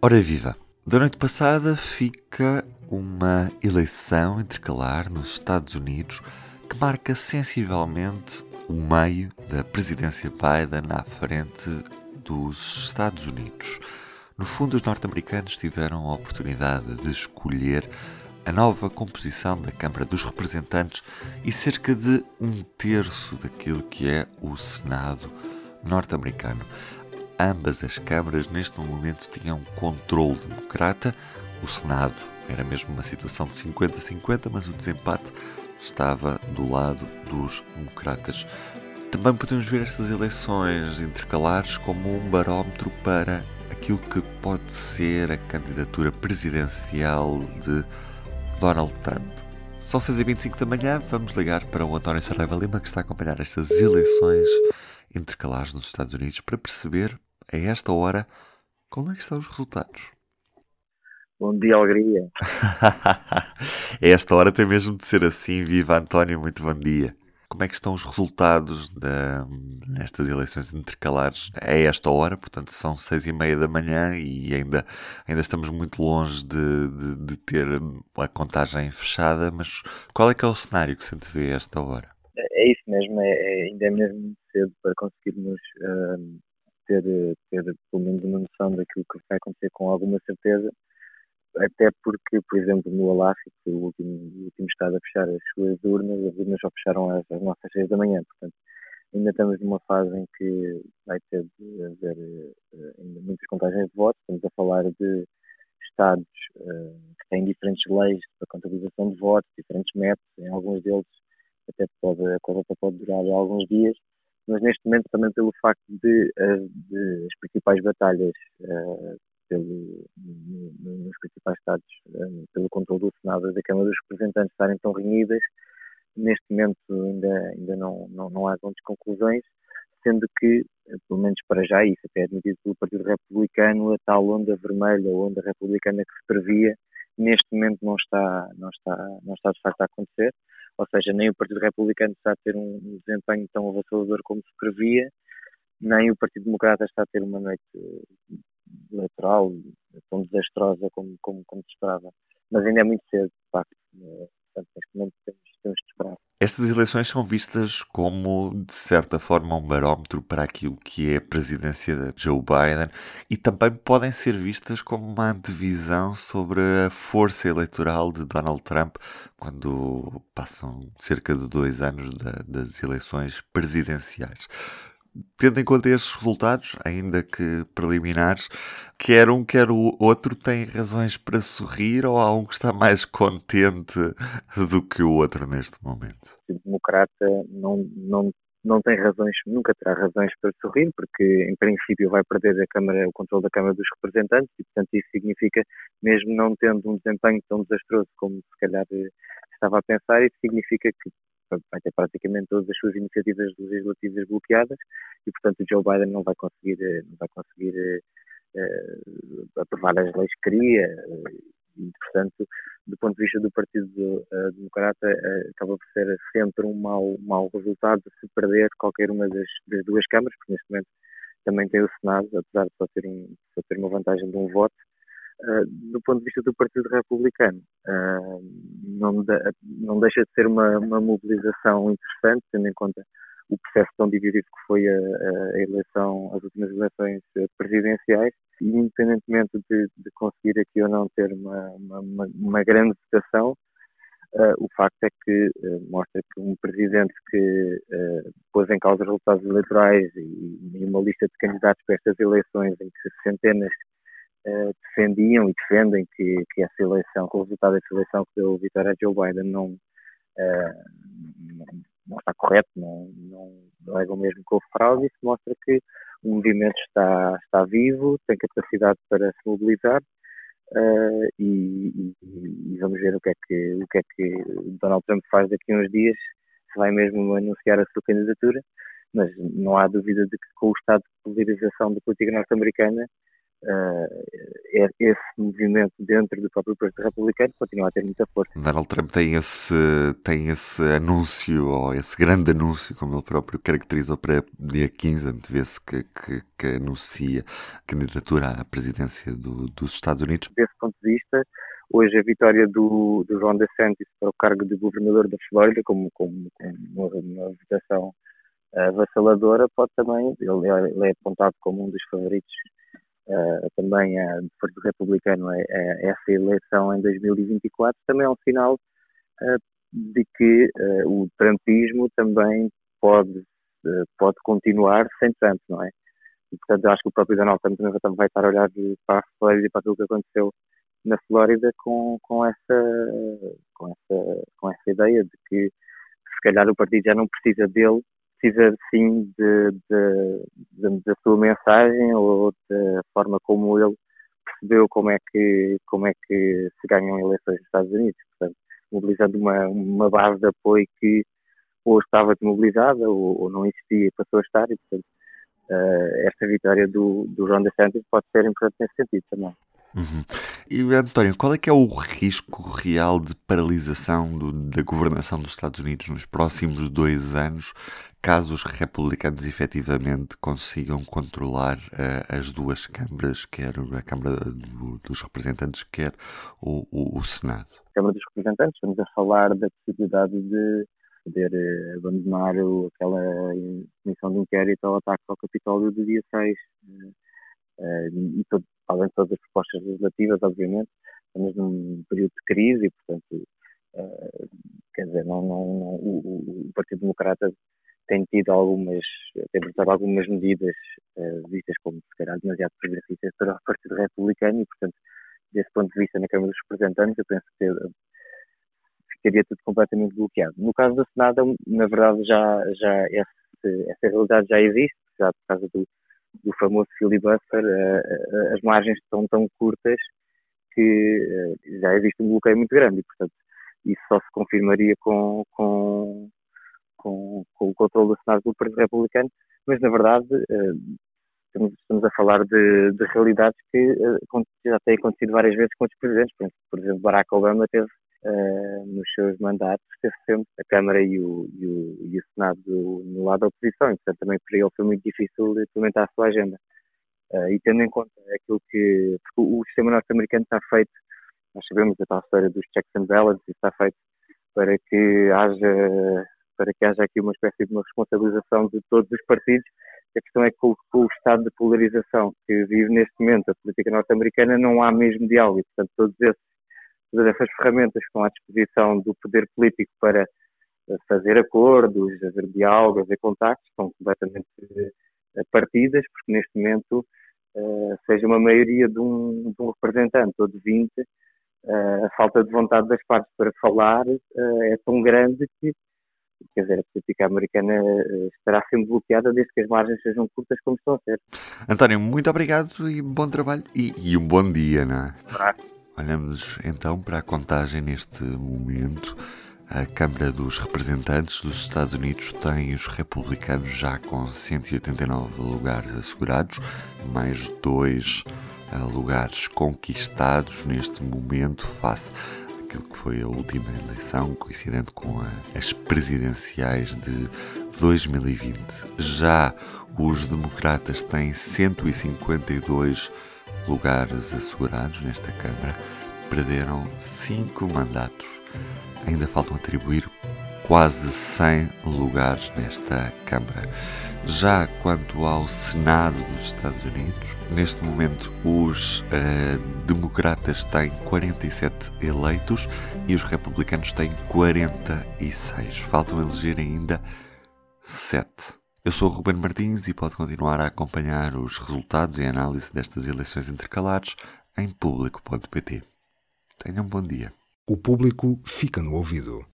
Ora viva! Da noite passada fica uma eleição intercalar nos Estados Unidos que marca sensivelmente o meio da presidência Biden à frente dos Estados Unidos. No fundo, os norte-americanos tiveram a oportunidade de escolher a nova composição da Câmara dos Representantes e cerca de um terço daquilo que é o Senado norte-americano. Ambas as câmaras neste momento tinham controle democrata, o Senado era mesmo uma situação de 50-50, mas o desempate estava do lado dos democratas. Também podemos ver estas eleições intercalares como um barómetro para aquilo que pode ser a candidatura presidencial de Donald Trump. São 6h25 da manhã, vamos ligar para o António Saraiva Lima, que está a acompanhar estas eleições intercalares nos Estados Unidos, para perceber, a esta hora, como é que estão os resultados. Bom dia, alegria. a esta hora tem mesmo de ser assim. Viva António, muito bom dia. Como é que estão os resultados da, nestas eleições intercalares a esta hora? Portanto, são seis e meia da manhã e ainda, ainda estamos muito longe de, de, de ter a contagem fechada, mas qual é que é o cenário que se antevê a esta hora? É isso mesmo, é, é ainda é mesmo cedo para conseguirmos uh, ter, ter pelo menos uma noção daquilo que vai acontecer com alguma certeza até porque, por exemplo, no que o último, o último estado a fechar as suas urnas, as urnas só fecharam às, às nossas seis da manhã, portanto, ainda estamos numa fase em que vai ter de haver uh, ainda muitas contagens de votos, estamos a falar de estados uh, que têm diferentes leis para contabilização de votos, diferentes métodos, em alguns deles até pode, a coisa pode durar alguns dias, mas neste momento também pelo facto de, eh, de as principais batalhas uh, pelo, nos principais Estados, eh, pelo controle do Senado e da Câmara dos Representantes estarem tão reunidas, neste momento ainda, ainda não, não, não há grandes conclusões, sendo que, eh, pelo menos para já, isso até é admitido pelo Partido Republicano, a tal onda vermelha, a onda republicana que se previa, neste momento não está, não está, não está de facto a acontecer, ou seja, nem o Partido Republicano está a ter um desempenho tão avassalador como se previa, nem o Partido Democrata está a ter uma noite eleitoral tão desastrosa como, como, como se esperava. Mas ainda é muito cedo, de facto. Eh, portanto, neste momento temos, temos de esperar. Estas eleições são vistas como, de certa forma, um barómetro para aquilo que é a presidência de Joe Biden e também podem ser vistas como uma antevisão sobre a força eleitoral de Donald Trump quando passam cerca de dois anos da, das eleições presidenciais tendo em conta estes resultados, ainda que preliminares, quer um, quer o outro tem razões para sorrir ou há um que está mais contente do que o outro neste momento? O democrata não, não, não tem razões, nunca terá razões para sorrir, porque em princípio vai perder a Câmara, o controle da Câmara dos Representantes e, portanto, isso significa, mesmo não tendo um desempenho tão desastroso como se calhar estava a pensar, isso significa que vai ter praticamente todas as suas iniciativas legislativas bloqueadas e, portanto, o Joe Biden não vai conseguir, eh, não vai conseguir uh, aprovar as leis que queria e, portanto, do ponto de vista do Partido Democrata, acaba por ser sempre um mau, mau resultado se perder qualquer uma das, das duas câmaras, porque neste momento também tem o Senado, apesar de só ter, um, só ter uma vantagem de um voto, Uh, do ponto de vista do Partido Republicano, uh, não, de, não, deixa de ser uma, uma, mobilização interessante, tendo em conta o processo tão dividido que foi a, a eleição, as últimas eleições presidenciais, e independentemente de, de conseguir aqui ou não ter uma, uma, uma grande votação, uh, o facto é que mostra que um presidente que pôs em causa os resultados eleitorais e, e uma lista de candidatos para estas eleições em que centenas uh, defendiam e defendem que, que essa eleição, que o resultado dessa eleição que deu vitória a Joe Biden não, não, não, está correto, não, não, não é mesmo que houve fraude, isso mostra que o movimento está, está vivo, tem capacidade para se mobilizar uh, e, e, e, vamos ver o que, é que, o que é que Donald Trump faz daqui a uns dias, se vai mesmo anunciar a sua candidatura, mas não há dúvida de que com o estado de polarização da política norte-americana uh, esse movimento dentro do próprio Partido Republicano continua a ter muita força. Donald Trump tem esse, tem esse anúncio, ou esse grande anúncio, como ele próprio caracterizou para dia 15, antevê-se que, que, que anuncia a candidatura à presidência do, dos Estados Unidos. Desse ponto de vista, hoje a vitória do, do Ron DeSantis para o cargo de governador da Flórida, como, como, como uma, uma votação avassaladora, pode também, é, ele é apontado como um dos favoritos uh, também uh, do Partido Republicano é, é, essa eleição em 2024 também é um sinal uh, de que o trumpismo também pode, pode continuar sem Trump, não é? E, portanto, acho que o próprio Donald Trump também vai estar a olhar para a Flórida e para aquilo que aconteceu na Flórida com, com, essa, com, essa, com essa ideia de que se calhar o partido já não precisa dele precisa sim de, de, da sua mensagem ou da forma como ele percebeu como é que como é que se ganham eleições nos Estados Unidos, portanto, mobilizando uma, uma base de apoio que ou estava desmobilizada ou, ou não existia e passou a estar e portanto uh, esta vitória do, do Ron DeSantis pode ser importante nesse sentido também. Uhum. E António, qual é que é o risco real de paralisação do, da governação dos Estados Unidos nos próximos dois anos, caso os republicanos efetivamente consigam controlar uh, as duas câmaras, quer a Câmara do, dos Representantes, quer o, o, o Senado? Câmara dos Representantes, estamos a falar da possibilidade de poder uh, abandonar aquela comissão de inquérito ao ataque ao Capitólio do dia 6. Uh, eh, e todo, além de todas as propostas legislativas, obviamente, estamos num período de crise e, portanto, uh, quer dizer, não, não, não o, o, Partido Democrata tem tido algumas, tem adotado algumas medidas uh, vistas como, se calhar, demasiado progressistas para o Partido Republicano e, portanto, desse ponto de vista, na Câmara dos Representantes, eu penso que ficaria tudo completamente bloqueado. No caso do Senado, na verdade, já, já esse, essa realidade já existe, já por causa do, do famoso filibuster, eh, eh, as margens são tão curtas que já existe um bloqueio muito grande e, portanto, isso só se confirmaria com, com, com, com o controle do Senado do Partido Republicano, mas, na verdade, estamos, estamos a falar de, de realidades que já têm acontecido várias vezes com outros presidentes. Por exemplo, Barack Obama teve uh, nos seus mandatos, teve sempre a Câmara e o, e o, e o Senado no lado da oposição, e portanto também para ele foi muito difícil implementar a sua agenda. E tendo em conta aquilo que. O sistema norte-americano está feito, nós sabemos a tal história dos checks and balances, está feito para que haja para que haja aqui uma espécie de uma responsabilização de todos os partidos. A questão é que com, o estado de polarização que vive neste momento a política norte-americana não há mesmo diálogo. Portanto, todos esses todas essas ferramentas que estão à disposição do poder político para eh, fazer acordos, haver diálogos, haver contactos, estão completamente eh, partidas, porque neste momento, uh, seja uma maioria de um, de um, representante ou de 20, uh, a falta de vontade das partes para falar uh, é tão grande que, quer dizer, a política americana estará sempre bloqueada desde que as margens sejam curtas como estão a ser. António, muito obrigado e bom trabalho e, e um bom dia, não é? Olhamos então para a contagem neste momento. A Câmara dos Representantes dos Estados Unidos tem os republicanos já com 189 lugares assegurados, mais dois eh, lugares conquistados neste momento face àquilo que foi a última eleição, coincidente com a, as presidenciais de 2020. Já os democratas têm 152 lugares assegurados nesta Câmara, perderam cinco mandatos. Ainda faltam atribuir quase 100 lugares nesta Câmara. Já quanto ao Senado dos Estados Unidos, neste momento os uh, democratas têm 47 eleitos e os republicanos têm 46. Faltam eleger ainda 7. Eu sou o Ruben Martins e pode continuar a acompanhar os resultados e análise destas eleições intercalares em público.pt. Tenham um bom dia. O público fica no ouvido.